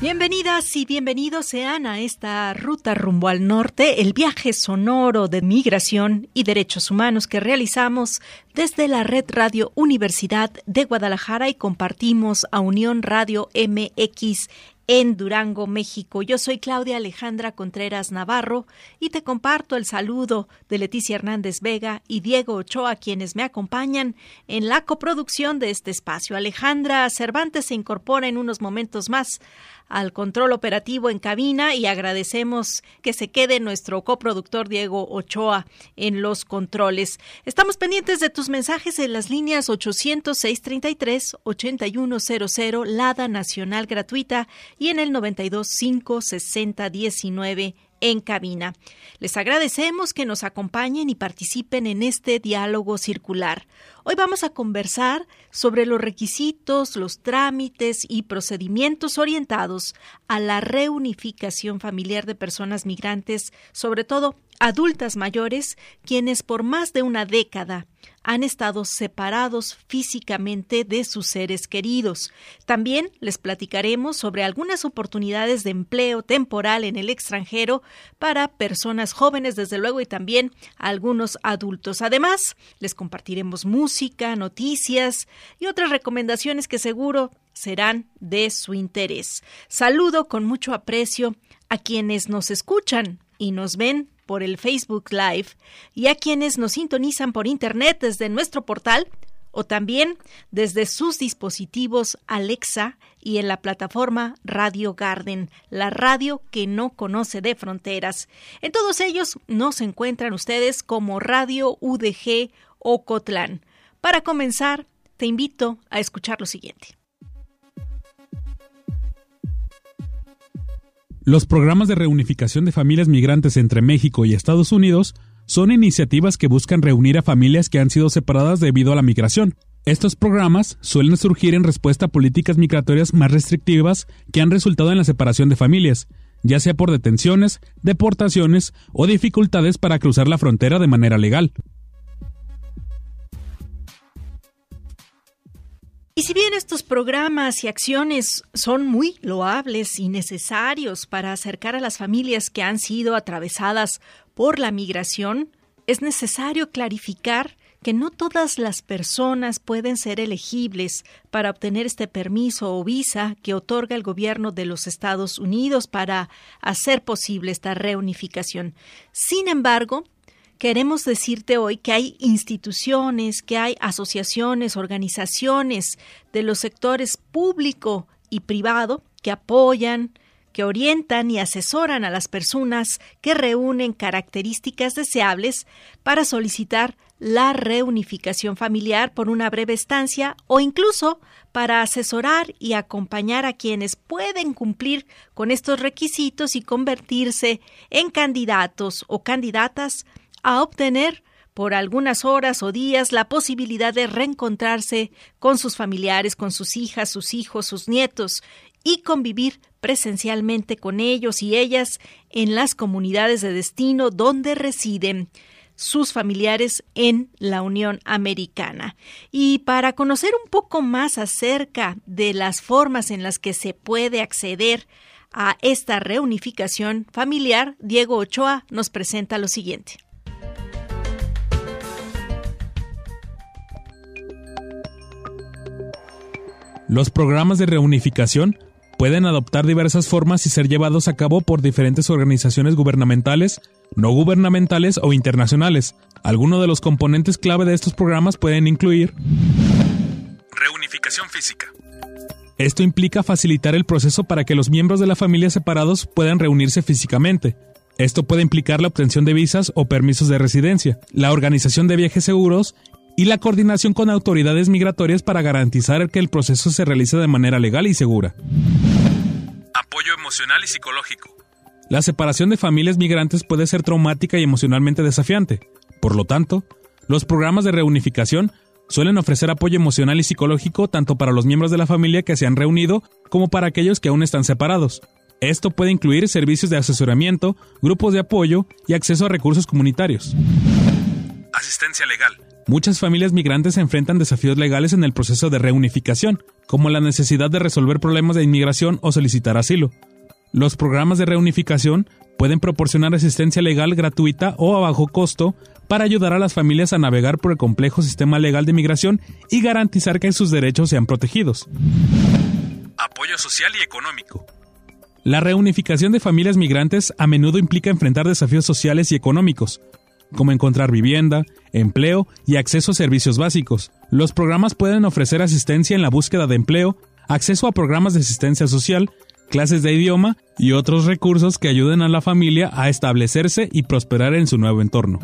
Bienvenidas y bienvenidos sean a esta ruta rumbo al norte, el viaje sonoro de migración y derechos humanos que realizamos desde la Red Radio Universidad de Guadalajara y compartimos a Unión Radio MX en Durango, México. Yo soy Claudia Alejandra Contreras Navarro y te comparto el saludo de Leticia Hernández Vega y Diego Ochoa, quienes me acompañan en la coproducción de este espacio. Alejandra Cervantes se incorpora en unos momentos más al control operativo en cabina y agradecemos que se quede nuestro coproductor Diego Ochoa en los controles. Estamos pendientes de tus mensajes en las líneas 800-633-8100, Lada Nacional Gratuita y en el 925 60 19 en cabina. Les agradecemos que nos acompañen y participen en este diálogo circular. Hoy vamos a conversar sobre los requisitos, los trámites y procedimientos orientados a la reunificación familiar de personas migrantes, sobre todo adultas mayores, quienes por más de una década han estado separados físicamente de sus seres queridos. También les platicaremos sobre algunas oportunidades de empleo temporal en el extranjero para personas jóvenes, desde luego, y también algunos adultos. Además, les compartiremos música, noticias y otras recomendaciones que seguro serán de su interés. Saludo con mucho aprecio a quienes nos escuchan y nos ven por el Facebook Live y a quienes nos sintonizan por Internet desde nuestro portal o también desde sus dispositivos Alexa y en la plataforma Radio Garden, la radio que no conoce de fronteras. En todos ellos nos encuentran ustedes como Radio UDG o Cotlán. Para comenzar, te invito a escuchar lo siguiente. Los programas de reunificación de familias migrantes entre México y Estados Unidos son iniciativas que buscan reunir a familias que han sido separadas debido a la migración. Estos programas suelen surgir en respuesta a políticas migratorias más restrictivas que han resultado en la separación de familias, ya sea por detenciones, deportaciones o dificultades para cruzar la frontera de manera legal. Y si bien estos programas y acciones son muy loables y necesarios para acercar a las familias que han sido atravesadas por la migración, es necesario clarificar que no todas las personas pueden ser elegibles para obtener este permiso o visa que otorga el gobierno de los Estados Unidos para hacer posible esta reunificación. Sin embargo, queremos decirte hoy que hay instituciones, que hay asociaciones, organizaciones de los sectores público y privado que apoyan, que orientan y asesoran a las personas que reúnen características deseables para solicitar la reunificación familiar por una breve estancia o incluso para asesorar y acompañar a quienes pueden cumplir con estos requisitos y convertirse en candidatos o candidatas a obtener por algunas horas o días la posibilidad de reencontrarse con sus familiares, con sus hijas, sus hijos, sus nietos y convivir presencialmente con ellos y ellas en las comunidades de destino donde residen sus familiares en la Unión Americana. Y para conocer un poco más acerca de las formas en las que se puede acceder a esta reunificación familiar, Diego Ochoa nos presenta lo siguiente. Los programas de reunificación pueden adoptar diversas formas y ser llevados a cabo por diferentes organizaciones gubernamentales, no gubernamentales o internacionales. Algunos de los componentes clave de estos programas pueden incluir reunificación física. Esto implica facilitar el proceso para que los miembros de la familia separados puedan reunirse físicamente. Esto puede implicar la obtención de visas o permisos de residencia, la organización de viajes seguros y la coordinación con autoridades migratorias para garantizar que el proceso se realice de manera legal y segura. Apoyo emocional y psicológico. La separación de familias migrantes puede ser traumática y emocionalmente desafiante. Por lo tanto, los programas de reunificación suelen ofrecer apoyo emocional y psicológico tanto para los miembros de la familia que se han reunido como para aquellos que aún están separados. Esto puede incluir servicios de asesoramiento, grupos de apoyo y acceso a recursos comunitarios. Asistencia legal. Muchas familias migrantes enfrentan desafíos legales en el proceso de reunificación, como la necesidad de resolver problemas de inmigración o solicitar asilo. Los programas de reunificación pueden proporcionar asistencia legal gratuita o a bajo costo para ayudar a las familias a navegar por el complejo sistema legal de migración y garantizar que sus derechos sean protegidos. Apoyo social y económico. La reunificación de familias migrantes a menudo implica enfrentar desafíos sociales y económicos, como encontrar vivienda, empleo y acceso a servicios básicos. Los programas pueden ofrecer asistencia en la búsqueda de empleo, acceso a programas de asistencia social, clases de idioma y otros recursos que ayuden a la familia a establecerse y prosperar en su nuevo entorno.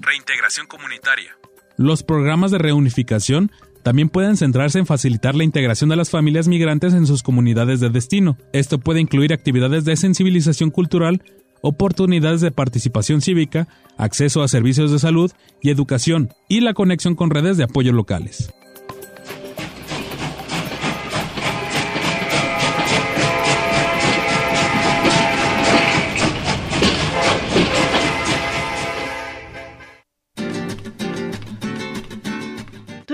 Reintegración comunitaria. Los programas de reunificación también pueden centrarse en facilitar la integración de las familias migrantes en sus comunidades de destino. Esto puede incluir actividades de sensibilización cultural, oportunidades de participación cívica, acceso a servicios de salud y educación, y la conexión con redes de apoyo locales.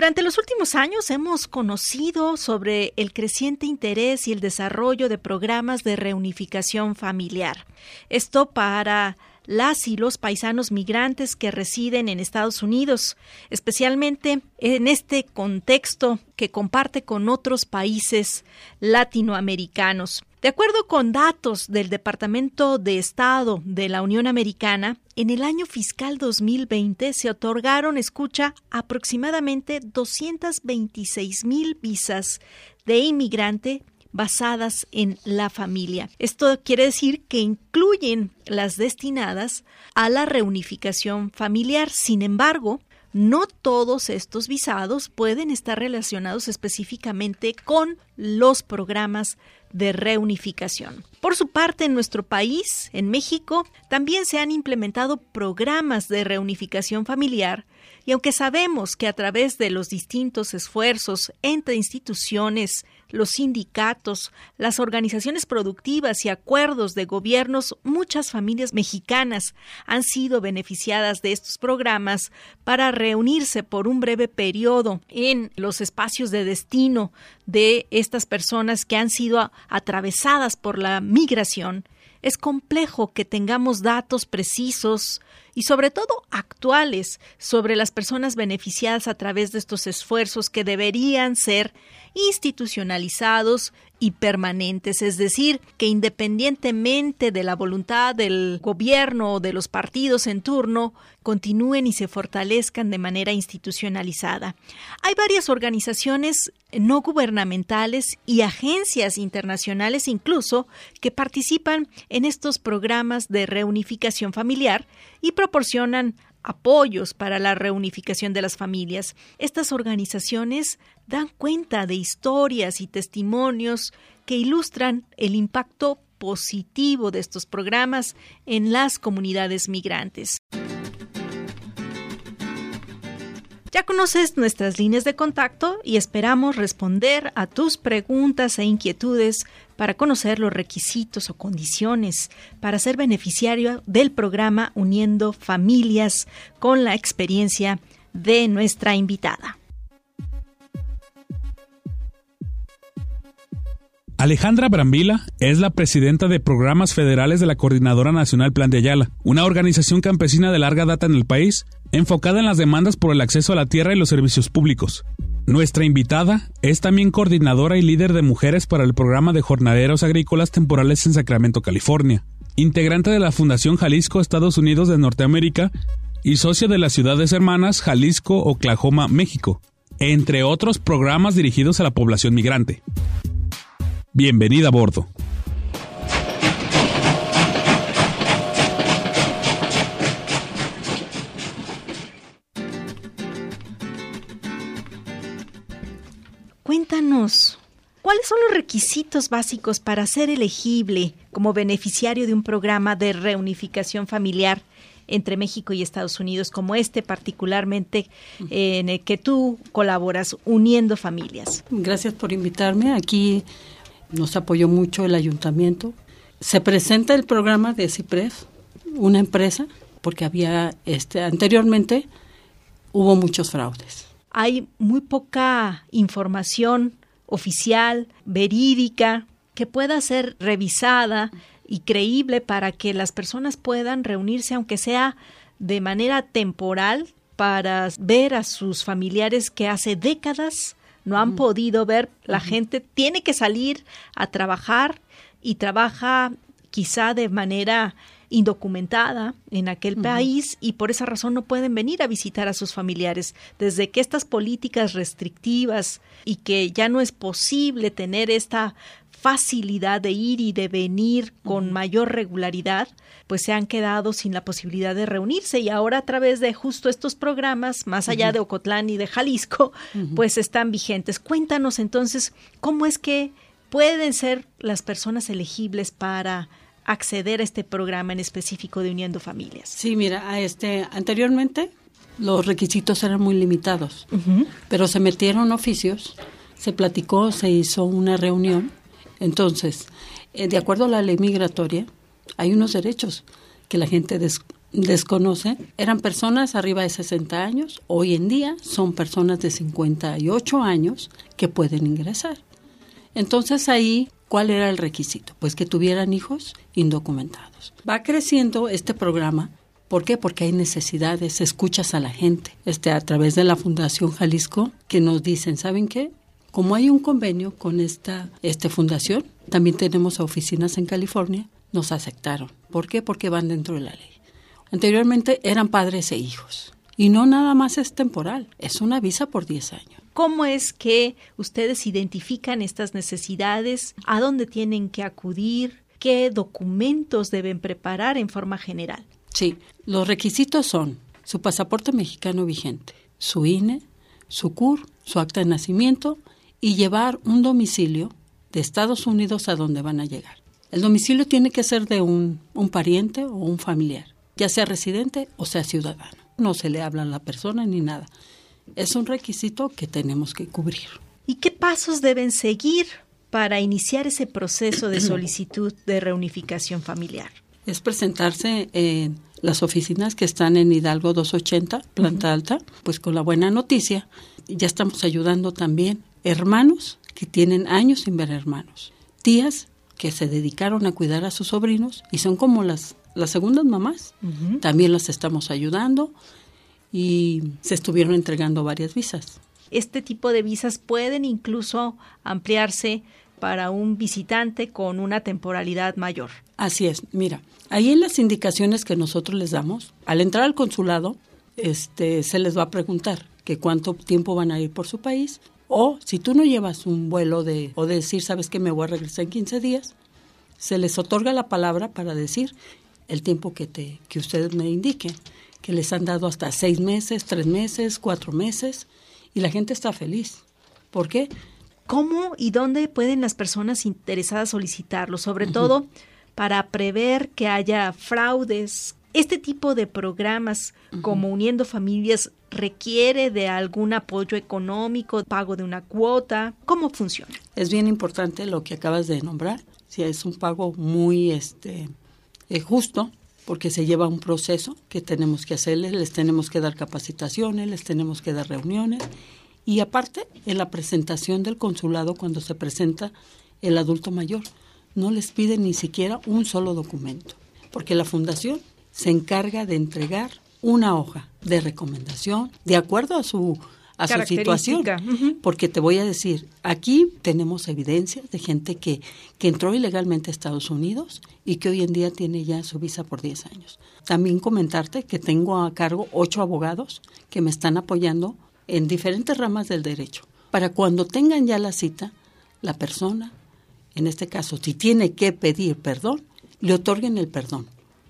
Durante los últimos años hemos conocido sobre el creciente interés y el desarrollo de programas de reunificación familiar. Esto para las y los paisanos migrantes que residen en Estados Unidos, especialmente en este contexto que comparte con otros países latinoamericanos. De acuerdo con datos del Departamento de Estado de la Unión Americana, en el año fiscal 2020 se otorgaron, escucha, aproximadamente 226 mil visas de inmigrante basadas en la familia. Esto quiere decir que incluyen las destinadas a la reunificación familiar. Sin embargo, no todos estos visados pueden estar relacionados específicamente con los programas de reunificación. Por su parte, en nuestro país, en México, también se han implementado programas de reunificación familiar y aunque sabemos que a través de los distintos esfuerzos entre instituciones, los sindicatos, las organizaciones productivas y acuerdos de gobiernos, muchas familias mexicanas han sido beneficiadas de estos programas para reunirse por un breve periodo en los espacios de destino de estas personas que han sido atravesadas por la migración. Es complejo que tengamos datos precisos y sobre todo actuales sobre las personas beneficiadas a través de estos esfuerzos que deberían ser institucionalizados y permanentes, es decir, que independientemente de la voluntad del gobierno o de los partidos en turno, continúen y se fortalezcan de manera institucionalizada. Hay varias organizaciones no gubernamentales y agencias internacionales incluso que participan en estos programas de reunificación familiar y proporcionan apoyos para la reunificación de las familias. Estas organizaciones dan cuenta de historias y testimonios que ilustran el impacto positivo de estos programas en las comunidades migrantes. Ya conoces nuestras líneas de contacto y esperamos responder a tus preguntas e inquietudes para conocer los requisitos o condiciones para ser beneficiario del programa Uniendo Familias con la experiencia de nuestra invitada. Alejandra Brambila es la presidenta de programas federales de la Coordinadora Nacional Plan de Ayala, una organización campesina de larga data en el país, enfocada en las demandas por el acceso a la tierra y los servicios públicos. Nuestra invitada es también coordinadora y líder de mujeres para el programa de jornaderos agrícolas temporales en Sacramento, California, integrante de la Fundación Jalisco Estados Unidos de Norteamérica y socia de las ciudades hermanas Jalisco, Oklahoma, México, entre otros programas dirigidos a la población migrante. Bienvenida a bordo. ¿Cuáles son los requisitos básicos para ser elegible como beneficiario de un programa de reunificación familiar entre México y Estados Unidos, como este particularmente en el que tú colaboras uniendo familias? Gracias por invitarme. Aquí nos apoyó mucho el ayuntamiento. Se presenta el programa de CIPRES, una empresa, porque había este anteriormente hubo muchos fraudes. Hay muy poca información oficial, verídica, que pueda ser revisada y creíble para que las personas puedan reunirse, aunque sea de manera temporal, para ver a sus familiares que hace décadas no han podido ver. La gente tiene que salir a trabajar y trabaja quizá de manera indocumentada en aquel país y por esa razón no pueden venir a visitar a sus familiares. Desde que estas políticas restrictivas y que ya no es posible tener esta facilidad de ir y de venir con mayor regularidad, pues se han quedado sin la posibilidad de reunirse. Y ahora a través de justo estos programas, más allá de Ocotlán y de Jalisco, pues están vigentes. Cuéntanos entonces cómo es que pueden ser las personas elegibles para acceder a este programa en específico de Uniendo Familias. Sí, mira, a este anteriormente los requisitos eran muy limitados, pero se metieron oficios, se platicó, se hizo una reunión entonces, eh, de acuerdo a la ley migratoria, hay unos derechos que la gente desconoce. Eran personas arriba de 60 años, hoy en día son personas de 58 años que pueden ingresar. Entonces ahí, ¿cuál era el requisito? Pues que tuvieran hijos indocumentados. Va creciendo este programa ¿Por qué? Porque hay necesidades, escuchas a la gente, este, a través de la Fundación Jalisco, que nos dicen, ¿saben qué? Como hay un convenio con esta, esta fundación, también tenemos oficinas en California, nos aceptaron. ¿Por qué? Porque van dentro de la ley. Anteriormente eran padres e hijos. Y no nada más es temporal, es una visa por 10 años. ¿Cómo es que ustedes identifican estas necesidades? ¿A dónde tienen que acudir? ¿Qué documentos deben preparar en forma general? Sí, los requisitos son su pasaporte mexicano vigente, su INE, su CUR, su acta de nacimiento y llevar un domicilio de Estados Unidos a donde van a llegar. El domicilio tiene que ser de un, un pariente o un familiar, ya sea residente o sea ciudadano. No se le habla a la persona ni nada. Es un requisito que tenemos que cubrir. ¿Y qué pasos deben seguir para iniciar ese proceso de solicitud de reunificación familiar? Es presentarse en las oficinas que están en Hidalgo 280, planta alta, pues con la buena noticia, ya estamos ayudando también hermanos que tienen años sin ver hermanos, tías que se dedicaron a cuidar a sus sobrinos y son como las, las segundas mamás. También las estamos ayudando y se estuvieron entregando varias visas. Este tipo de visas pueden incluso ampliarse para un visitante con una temporalidad mayor. Así es, mira, ahí en las indicaciones que nosotros les damos, al entrar al consulado, este, se les va a preguntar que cuánto tiempo van a ir por su país o si tú no llevas un vuelo de, o decir, sabes que me voy a regresar en 15 días, se les otorga la palabra para decir el tiempo que, te, que ustedes me indiquen, que les han dado hasta seis meses, tres meses, cuatro meses, y la gente está feliz. ¿Por qué? ¿Cómo y dónde pueden las personas interesadas solicitarlo? Sobre todo para prever que haya fraudes, este tipo de programas como Uniendo Familias requiere de algún apoyo económico, pago de una cuota, ¿cómo funciona? Es bien importante lo que acabas de nombrar, si es un pago muy este eh, justo porque se lleva un proceso que tenemos que hacerles, les tenemos que dar capacitaciones, les tenemos que dar reuniones. Y aparte en la presentación del consulado cuando se presenta el adulto mayor no les piden ni siquiera un solo documento, porque la fundación se encarga de entregar una hoja de recomendación de acuerdo a su a su situación. Porque te voy a decir, aquí tenemos evidencia de gente que, que entró ilegalmente a Estados Unidos y que hoy en día tiene ya su visa por 10 años. También comentarte que tengo a cargo ocho abogados que me están apoyando en diferentes ramas del derecho. Para cuando tengan ya la cita, la persona, en este caso, si tiene que pedir perdón, le otorguen el perdón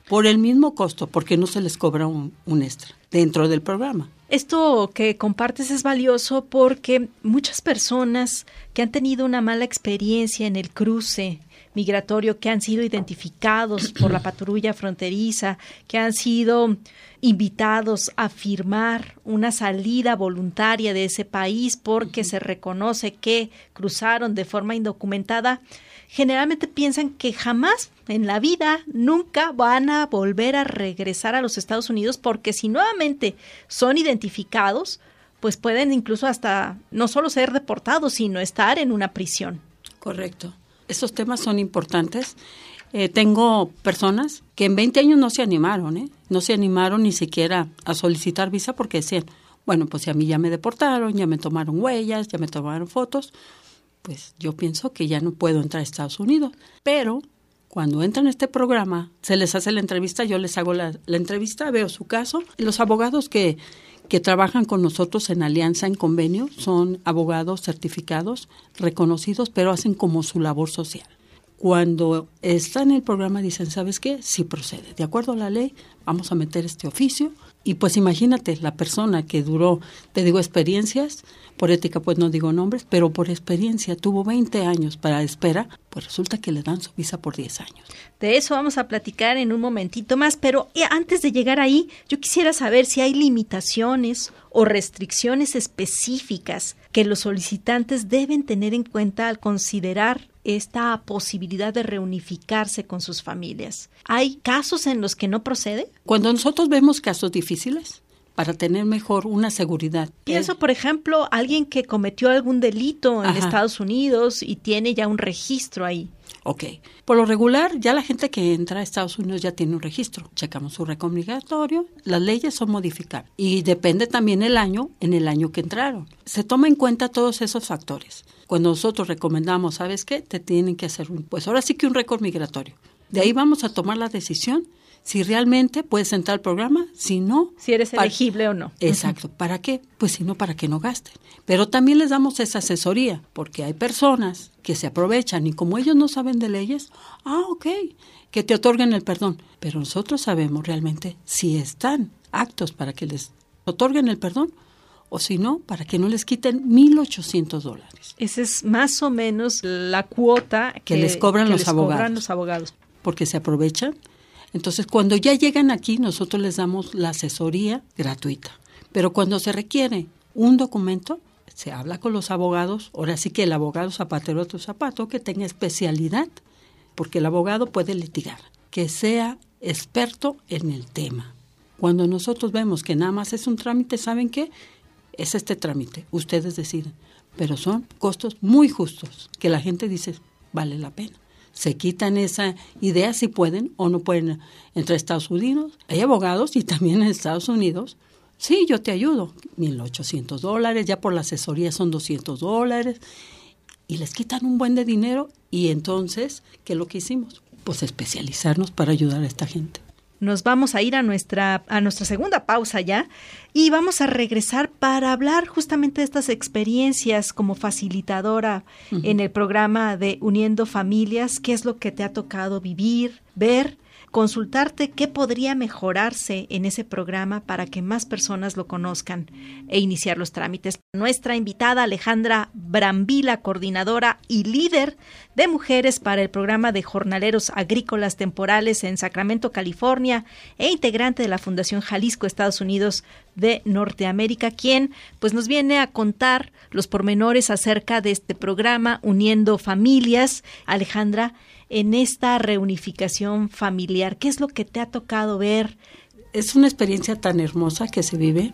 por el mismo costo, porque no se les cobra un, extra dentro del programa. Esto que compartes es valioso porque muchas personas que han tenido una mala experiencia en el cruce migratorio, que han sido identificados por la patrulla fronteriza, que han sido invitados a firmar una salida voluntaria de ese país porque se reconoce que cruzaron de forma indocumentada, generalmente piensan que jamás en la vida nunca van a volver a regresar a los Estados Unidos porque si nuevamente son identificados, pues pueden incluso hasta no solo ser deportados, sino estar en una prisión. Correcto. Esos temas son importantes. Eh, tengo personas que en 20 años no se animaron, ¿eh? no se animaron ni siquiera a solicitar visa porque decían, bueno, pues si a mí ya me deportaron, ya me tomaron huellas, ya me tomaron fotos, pues yo pienso que ya no puedo entrar a Estados Unidos. Pero cuando entran a este programa, se les hace la entrevista, yo les hago la, la entrevista, veo su caso. Los abogados que, que trabajan con nosotros en alianza, en convenio, son abogados certificados, reconocidos, pero hacen como su labor social. Cuando están en el programa dicen, ¿sabes qué? Sí procede. De acuerdo a la ley, vamos a meter este oficio. Y pues imagínate, la persona que duró, te digo experiencias, por ética pues no digo nombres, pero por experiencia tuvo 20 años para espera, pues resulta que le dan su visa por 10 años. De eso vamos a platicar en un momentito más, pero antes de llegar ahí, yo quisiera saber si hay limitaciones o restricciones específicas que los solicitantes deben tener en cuenta al considerar esta posibilidad de reunificarse con sus familias. ¿Hay casos en los que no procede? Cuando nosotros vemos casos difíciles, para tener mejor una seguridad. Pienso, por ejemplo, alguien que cometió algún delito en Estados Unidos y tiene ya un registro ahí. Ok. Por lo regular, ya la gente que entra a Estados Unidos ya tiene un registro. Checamos su récord migratorio. Las leyes son modificables. Y depende también el año, en el año que entraron. Se toma en cuenta todos esos factores. Cuando nosotros recomendamos, ¿sabes qué? Te tienen que hacer un, pues ahora sí que un récord migratorio. De ahí vamos a tomar la decisión si realmente puedes entrar al programa, si no... Si eres elegible o no. Exacto. ¿Para qué? Pues si no, para que no gasten. Pero también les damos esa asesoría, porque hay personas que se aprovechan y como ellos no saben de leyes, ah, ok, que te otorguen el perdón. Pero nosotros sabemos realmente si están actos para que les otorguen el perdón o si no, para que no les quiten 1.800 dólares. Esa es más o menos la cuota que, les cobran, los, abogados, cobran los abogados. Porque se aprovechan entonces, cuando ya llegan aquí, nosotros les damos la asesoría gratuita. Pero cuando se requiere un documento, se habla con los abogados, ahora sí que el abogado zapatero tu zapato, que tenga especialidad, porque el abogado puede litigar, que sea experto en el tema. Cuando nosotros vemos que nada más es un trámite, ¿saben qué? Es este trámite, ustedes deciden. Pero son costos muy justos, que la gente dice, vale la pena se quitan esa idea si pueden o no pueden entrar a Estados Unidos. Hay abogados y también en Estados Unidos. Sí, yo te ayudo. 1.800 dólares, ya por la asesoría son 200 dólares. Y les quitan un buen de dinero y entonces, ¿qué es lo que hicimos? Pues especializarnos para ayudar a esta gente nos vamos a ir a nuestra, a nuestra segunda pausa ya y vamos a regresar para hablar justamente de estas experiencias como facilitadora en el programa de Uniendo Familias, qué es lo que te ha tocado vivir, ver consultarte qué podría mejorarse en ese programa para que más personas lo conozcan e iniciar los trámites. Nuestra invitada Alejandra Brambila, coordinadora y líder de mujeres para el programa de jornaleros agrícolas temporales en Sacramento, California, e integrante de la Fundación Jalisco, Estados Unidos de Norteamérica, quien pues nos viene a contar los pormenores acerca de este programa Uniendo Familias. Alejandra, en esta reunificación familiar? ¿Qué es lo que te ha tocado ver? Es una experiencia tan hermosa que se vive.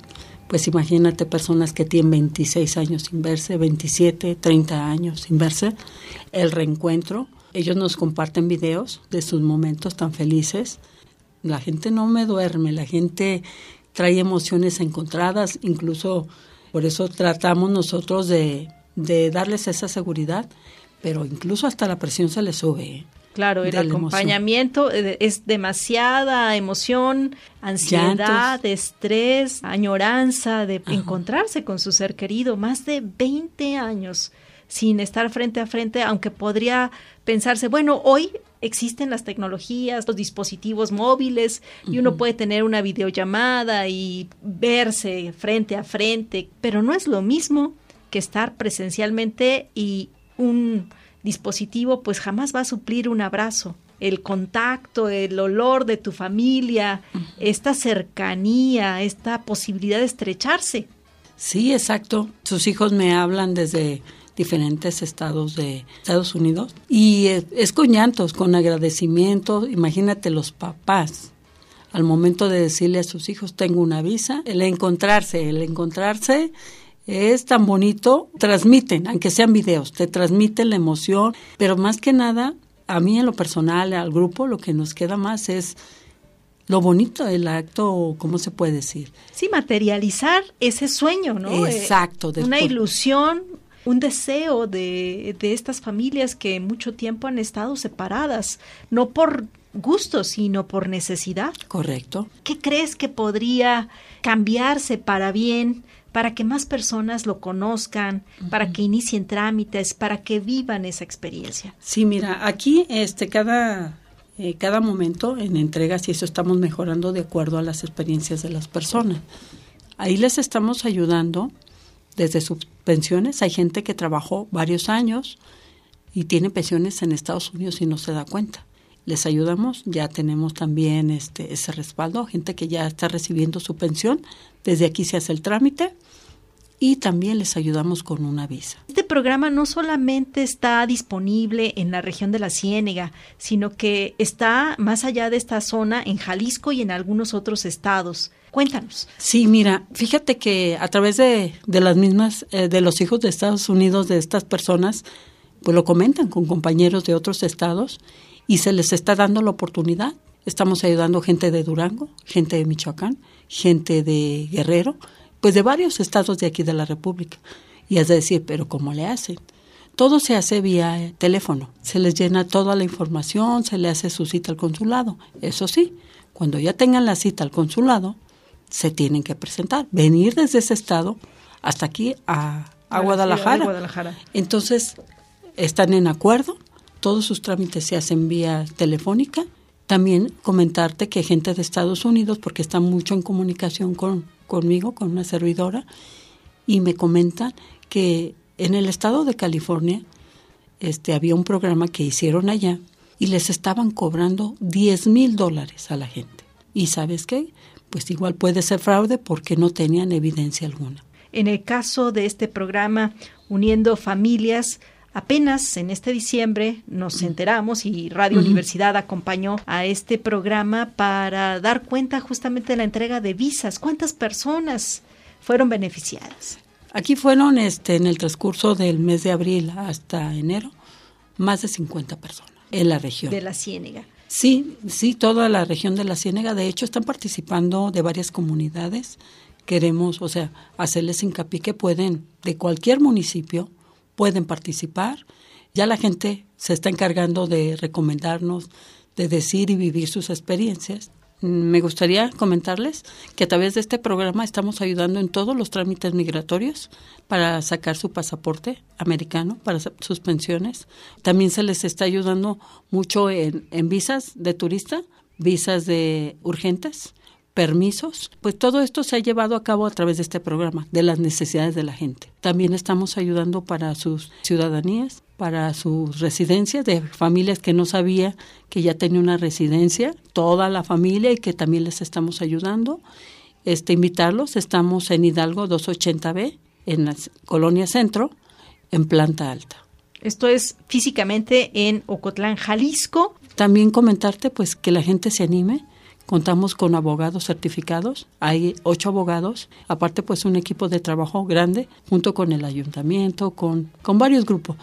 Pues imagínate personas que tienen 26 años sin verse, 27, 30 años sin verse, el reencuentro. Ellos nos comparten videos de sus momentos tan felices. La gente no me duerme, la gente trae emociones encontradas, incluso por eso tratamos nosotros de, de darles esa seguridad pero incluso hasta la presión se le sube. ¿eh? Claro, el acompañamiento eh, es demasiada emoción, ansiedad, estrés, añoranza de encontrarse con su ser querido, más de 20 años sin estar frente a frente, aunque podría pensarse, bueno, hoy existen las tecnologías, los dispositivos móviles y uno puede tener una videollamada y verse frente a frente, pero no es lo mismo que estar presencialmente y un dispositivo pues jamás va a suplir un abrazo. El contacto, el olor de tu familia, esta cercanía, esta posibilidad de estrecharse. Sí, exacto. Sus hijos me hablan desde diferentes estados de Estados Unidos y es, con llantos, con agradecimiento. Imagínate los papás al momento de decirle a sus hijos tengo una visa, el encontrarse, el encontrarse es tan bonito, transmiten, aunque sean videos, te transmiten la emoción, pero más que nada, a mí en lo personal, al grupo, lo que nos queda más es lo bonito del acto, ¿cómo se puede decir? Sí, materializar ese sueño, ¿no? Eh, Exacto. una ilusión, un deseo de, de estas familias que mucho tiempo han estado separadas, no por gusto, sino por necesidad. Correcto. ¿Qué crees que podría cambiarse para bien? Para que más personas lo conozcan, para que inicien trámites, para que vivan esa experiencia. Sí, mira, aquí este cada eh, cada momento en entregas y eso estamos mejorando de acuerdo a las experiencias de las personas. Ahí les estamos ayudando desde sus pensiones. Hay gente que trabajó varios años y tiene pensiones en Estados Unidos y no se da cuenta. Les ayudamos, ya tenemos también este, ese respaldo, gente que ya está recibiendo su pensión, desde aquí se hace el trámite y también les ayudamos con una visa. Este programa no solamente está disponible en la región de la Ciénega, sino que está más allá de esta zona en Jalisco y en algunos otros estados. Cuéntanos. Sí, mira, fíjate que a través de, de las mismas, eh, de los hijos de Estados Unidos, de estas personas, pues lo comentan con compañeros de otros estados y se les está dando la oportunidad. Estamos ayudando gente de Durango, gente de Michoacán, gente de Guerrero, pues de varios estados de aquí de la República. Y es decir, pero ¿cómo le hacen? Todo se hace vía teléfono. Se les llena toda la información, se le hace su cita al consulado. Eso sí, cuando ya tengan la cita al consulado, se tienen que presentar, venir desde ese estado hasta aquí a, Guadalajara. Guadalajara. Entonces, están en acuerdo, todos sus trámites se hacen vía telefónica. También comentarte que gente de Estados Unidos, porque están mucho en comunicación con, conmigo, con una servidora, y me comentan que en el estado de California este, había un programa que hicieron allá y les estaban cobrando 10 mil dólares a la gente. ¿Y sabes qué? Pues igual puede ser fraude porque no tenían evidencia alguna. En el caso de este programa, Uniendo Familias, Apenas en este diciembre nos enteramos y Radio Universidad acompañó a este programa para dar cuenta justamente de la entrega de visas. ¿Cuántas personas fueron beneficiadas? Aquí fueron este en el transcurso del mes de abril hasta enero más de 50 personas en la región. De la Ciénega. Sí, sí, toda la región de la Ciénega. De hecho, están participando de varias comunidades. Queremos, o sea, hacerles hincapié que pueden, de cualquier municipio, pueden participar. Ya la gente se está encargando de recomendarnos, de decir y vivir sus experiencias. Me gustaría comentarles que a través de este programa estamos ayudando en todos los trámites migratorios para sacar su pasaporte americano, para sus pensiones. También se les está ayudando mucho en, en visas de turista, visas de urgentes permisos, pues todo esto se ha llevado a cabo a través de este programa, de las necesidades de la gente. También estamos ayudando para sus ciudadanías, para sus residencias de familias que no sabía que ya tenía una residencia, toda la familia y que también les estamos ayudando. Este invitarlos, estamos en Hidalgo 280B, en la colonia Centro, en planta alta. Esto es físicamente en Ocotlán, Jalisco. También comentarte pues que la gente se anime Contamos con abogados certificados, hay ocho abogados, aparte pues un equipo de trabajo grande junto con el ayuntamiento, con, con varios grupos.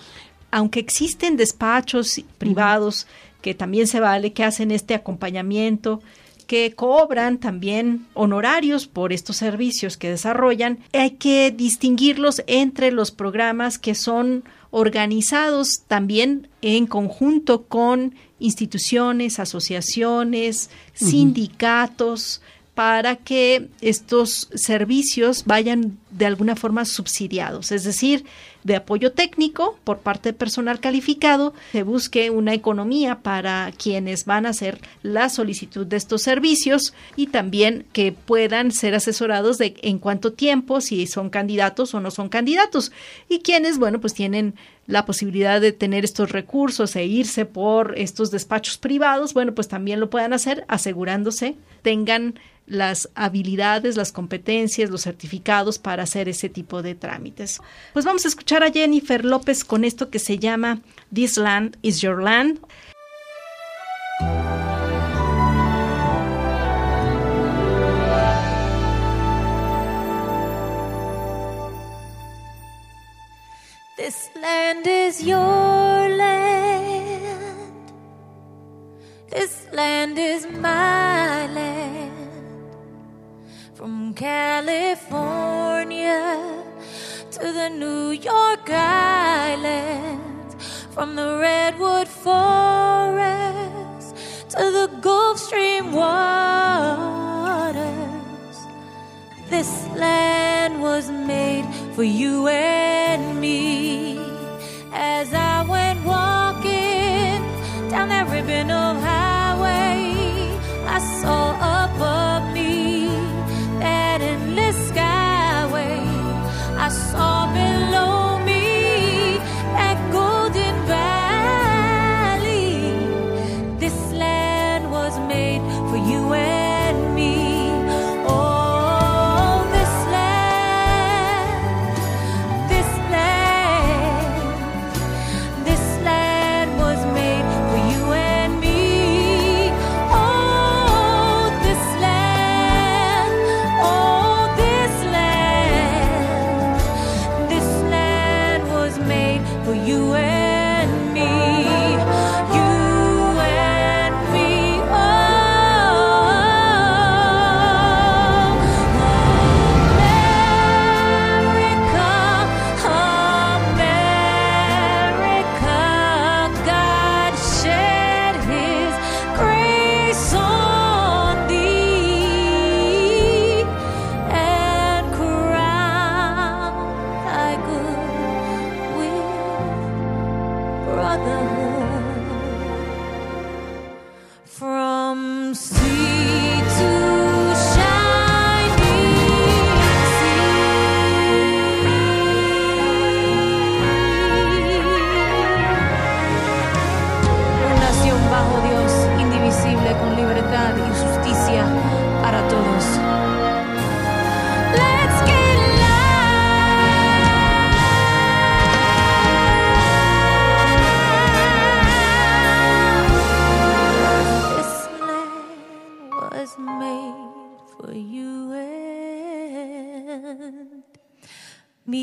Aunque existen despachos privados que también se vale, que hacen este acompañamiento, que cobran también honorarios por estos servicios que desarrollan, hay que distinguirlos entre los programas que son organizados también en conjunto con instituciones, asociaciones, sindicatos, para que estos servicios vayan de alguna forma subsidiados, es decir, de apoyo técnico por parte de personal calificado, se busque una economía para quienes van a hacer la solicitud de estos servicios y también que puedan ser asesorados de en cuánto tiempo, si son candidatos o no son candidatos. Y quienes, bueno, pues tienen la posibilidad de tener estos recursos e irse por estos despachos privados, bueno, pues también lo puedan hacer asegurándose tengan las habilidades, las competencias, los certificados hacer ese tipo de trámites. Pues vamos a escuchar a Jennifer López con esto que se llama This Land is Your Land. This land is your land. This land is my land. From California to the New York Islands, from the Redwood Forest to the Gulf Stream waters. This land was made for you and me.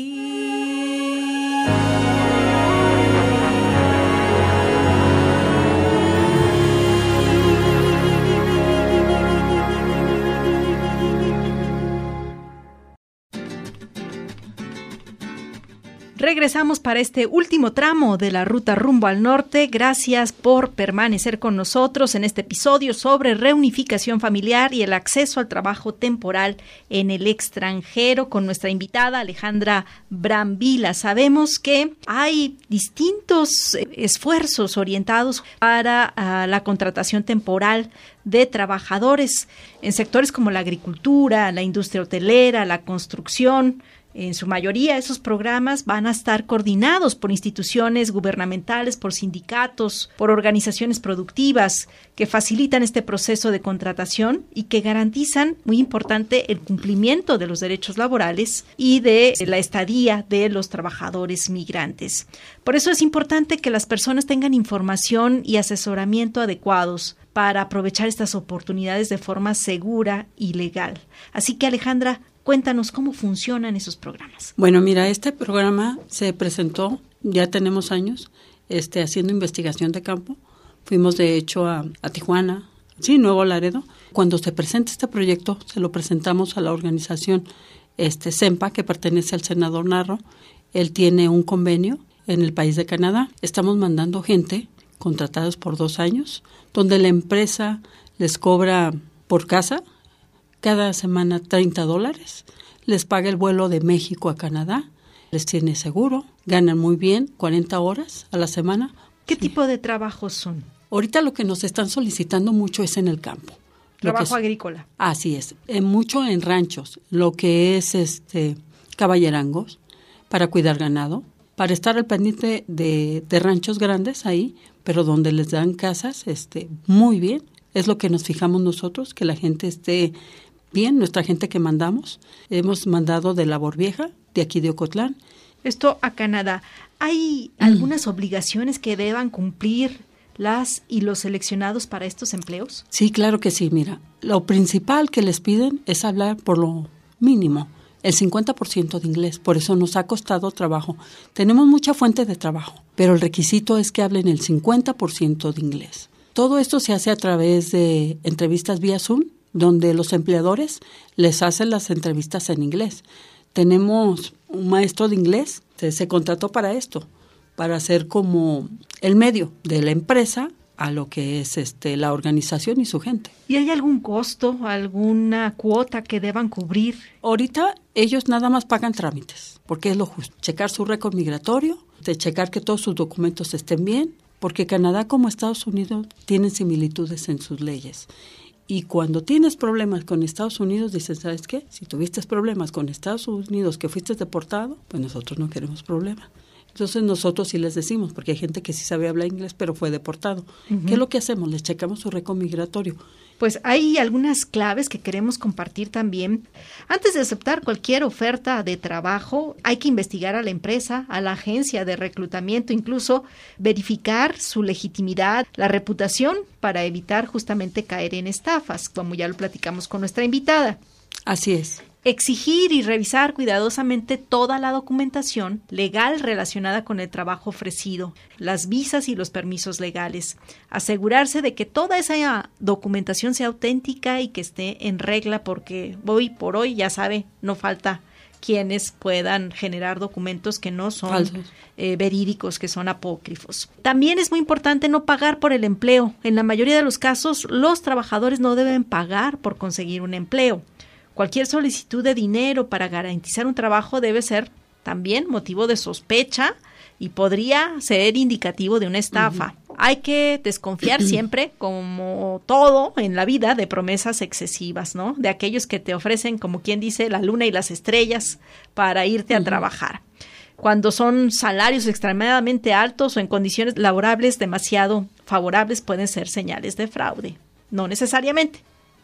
see. Para este último tramo de la ruta rumbo al norte. Gracias por permanecer con nosotros en este episodio sobre reunificación familiar y el acceso al trabajo temporal en el extranjero con nuestra invitada Alejandra Brambila. Sabemos que hay distintos esfuerzos orientados para ah, la contratación temporal de trabajadores en sectores como la agricultura, la industria hotelera, la construcción, en su mayoría, esos programas van a estar coordinados por instituciones gubernamentales, por sindicatos, por organizaciones productivas que facilitan este proceso de contratación y que garantizan, muy importante, el cumplimiento de los derechos laborales y de la estadía de los trabajadores migrantes. Por eso es importante que las personas tengan información y asesoramiento adecuados para aprovechar estas oportunidades de forma segura y legal. Así que Alejandra, Cuéntanos cómo funcionan esos programas. Bueno, mira, este programa se presentó, ya tenemos años, este, haciendo investigación de campo. Fuimos de hecho a, Tijuana, sí, Nuevo Laredo. Cuando se presenta este proyecto, se lo presentamos a la organización este, CEMPA, que pertenece al senador Narro. Él tiene un convenio en el país de Canadá. Estamos mandando gente contratados por dos años, donde la empresa les cobra por casa cada semana 30 dólares, les paga el vuelo de México a Canadá, les tiene seguro, ganan muy bien, 40 horas a la semana. ¿Qué tipo de trabajos son? Ahorita lo que nos están solicitando mucho es en el campo. Trabajo agrícola. Así es, en mucho en ranchos, lo que es este caballerangos para cuidar ganado, para estar al pendiente de, de ranchos grandes ahí, pero donde les dan casas, este, muy bien. Es lo que nos fijamos nosotros, que la gente esté bien, nuestra gente que mandamos. Hemos mandado de Labor Vieja, de aquí de Ocotlán. Esto a Canadá. ¿Hay Mm. algunas obligaciones que deban cumplir las y los seleccionados para estos empleos? Sí, claro que sí. Mira, lo principal que les piden es hablar por lo mínimo, el 50% de inglés. Por eso nos ha costado trabajo. Tenemos mucha fuente de trabajo, pero el requisito es que hablen el 50% de inglés. Todo esto se hace a través de entrevistas vía Zoom, donde los empleadores les hacen las entrevistas en inglés. Tenemos un maestro de inglés, se, se contrató para esto, para ser como el medio de la empresa a lo que es este la organización y su gente. ¿Y hay algún costo, alguna cuota que deban cubrir? Ahorita ellos nada más pagan trámites, porque es lo justo. Checar su récord migratorio, de checar que todos sus documentos estén bien, porque Canadá como Estados Unidos tienen similitudes en sus leyes. Y cuando tienes problemas con Estados Unidos, dicen, ¿sabes qué? Si tuviste problemas con Estados Unidos que fuiste deportado, pues nosotros no queremos problemas. Entonces nosotros sí les decimos, porque hay gente que sí sabe hablar inglés, pero fue deportado. ¿Qué es lo que hacemos? Les checamos su récord migratorio. Pues hay algunas claves que queremos compartir también. Antes de aceptar cualquier oferta de trabajo, hay que investigar a la empresa, a la agencia de reclutamiento, incluso verificar su legitimidad, la reputación, para evitar justamente caer en estafas, como ya lo platicamos con nuestra invitada. Así es. Exigir y revisar cuidadosamente toda la documentación legal relacionada con el trabajo ofrecido, las visas y los permisos legales. Asegurarse de que toda esa documentación sea auténtica y que esté en regla porque hoy por hoy, ya sabe, no falta quienes puedan generar documentos que no son eh, verídicos, que son apócrifos. También es muy importante no pagar por el empleo. En la mayoría de los casos, los trabajadores no deben pagar por conseguir un empleo. Cualquier solicitud de dinero para garantizar un trabajo debe ser también motivo de sospecha y podría ser indicativo de una estafa. Hay que desconfiar siempre, como todo en la vida, de promesas excesivas, ¿no? De aquellos que te ofrecen, como quien dice, la luna y las estrellas para irte a trabajar. Cuando son salarios extremadamente altos o en condiciones laborables demasiado favorables, pueden ser señales de fraude. No necesariamente,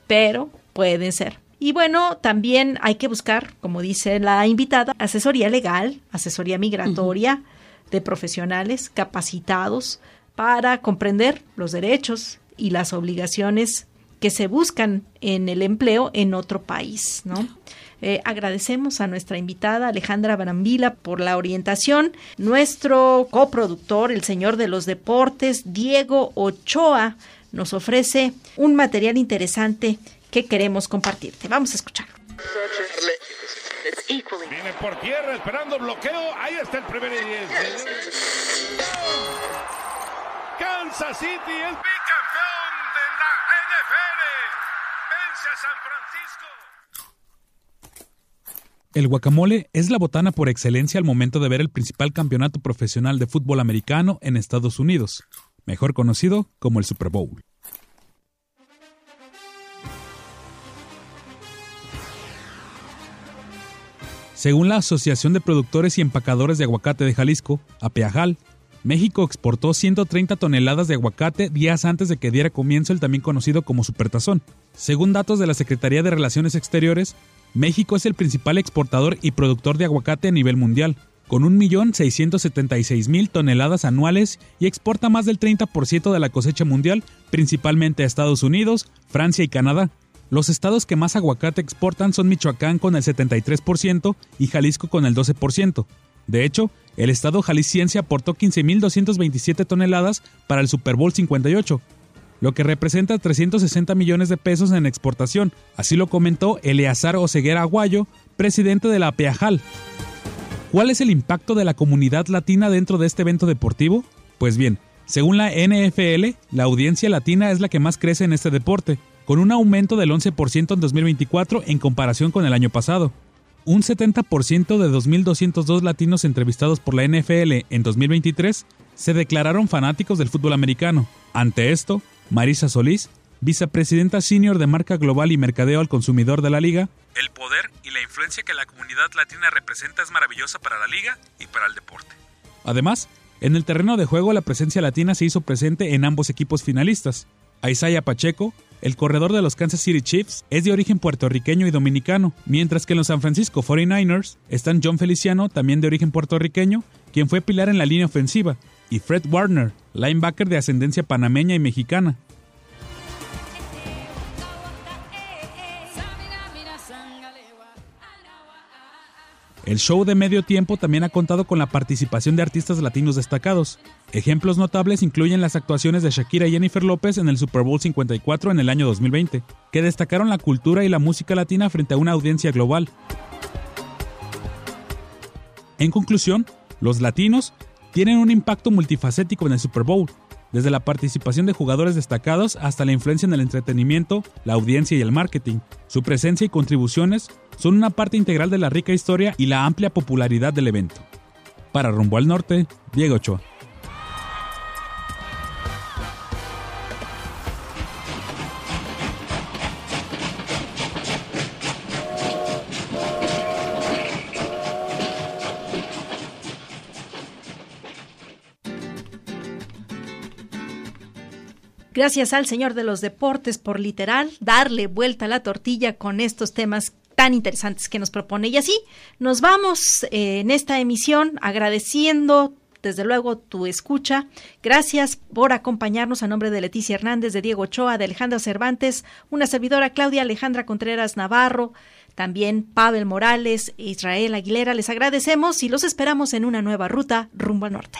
pero pueden ser. Y bueno, también hay que buscar, como dice la invitada, asesoría legal, asesoría migratoria de profesionales capacitados para comprender los derechos y las obligaciones que se buscan en el empleo en otro país, ¿no? Eh, agradecemos a nuestra invitada Alejandra Barambila por la orientación. Nuestro coproductor, el señor de los deportes, Diego Ochoa, nos ofrece un material interesante que queremos compartirte. Vamos a escucharlo. Viene por tierra esperando bloqueo. Ahí está el primer y diez. Kansas City es Bicampeón de la NFL. Vence a San Francisco. El guacamole es la botana por excelencia al momento de ver el principal campeonato profesional de fútbol americano en Estados Unidos, mejor conocido como el Super Bowl. Según la Asociación de Productores y Empacadores de Aguacate de Jalisco, APEAJAL, México exportó 130 toneladas de aguacate días antes de que diera comienzo el también conocido como Supertazón. Según datos de la Secretaría de Relaciones Exteriores, México es el principal exportador y productor de aguacate a nivel mundial, con 1.676.000 toneladas anuales y exporta más del 30% de la cosecha mundial, principalmente a Estados Unidos, Francia y Canadá. Los estados que más aguacate exportan son Michoacán con el 73% y Jalisco con el 12%. De hecho, el estado jalisciense aportó 15.227 toneladas para el Super Bowl 58, lo que representa 360 millones de pesos en exportación. Así lo comentó Eleazar Oseguera Aguayo, presidente de la APEAJAL. ¿Cuál es el impacto de la comunidad latina dentro de este evento deportivo? Pues bien, según la NFL, la audiencia latina es la que más crece en este deporte. Con un aumento del 11% en 2024 en comparación con el año pasado. Un 70% de 2.202 latinos entrevistados por la NFL en 2023 se declararon fanáticos del fútbol americano. Ante esto, Marisa Solís, vicepresidenta senior de marca global y mercadeo al consumidor de la liga, el poder y la influencia que la comunidad latina representa es maravillosa para la liga y para el deporte. Además, en el terreno de juego la presencia latina se hizo presente en ambos equipos finalistas. Isaiah Pacheco, el corredor de los Kansas City Chiefs es de origen puertorriqueño y dominicano, mientras que en los San Francisco 49ers están John Feliciano, también de origen puertorriqueño, quien fue pilar en la línea ofensiva, y Fred Warner, linebacker de ascendencia panameña y mexicana. El show de medio tiempo también ha contado con la participación de artistas latinos destacados. Ejemplos notables incluyen las actuaciones de Shakira y Jennifer López en el Super Bowl 54 en el año 2020, que destacaron la cultura y la música latina frente a una audiencia global. En conclusión, los latinos tienen un impacto multifacético en el Super Bowl, desde la participación de jugadores destacados hasta la influencia en el entretenimiento, la audiencia y el marketing. Su presencia y contribuciones son una parte integral de la rica historia y la amplia popularidad del evento. Para Rumbo al Norte, Diego Ochoa. Gracias al señor de los deportes por literal darle vuelta a la tortilla con estos temas tan interesantes que nos propone. Y así nos vamos eh, en esta emisión agradeciendo desde luego tu escucha. Gracias por acompañarnos a nombre de Leticia Hernández, de Diego Ochoa, de Alejandra Cervantes, una servidora Claudia Alejandra Contreras Navarro, también Pavel Morales, Israel Aguilera. Les agradecemos y los esperamos en una nueva ruta rumbo al norte.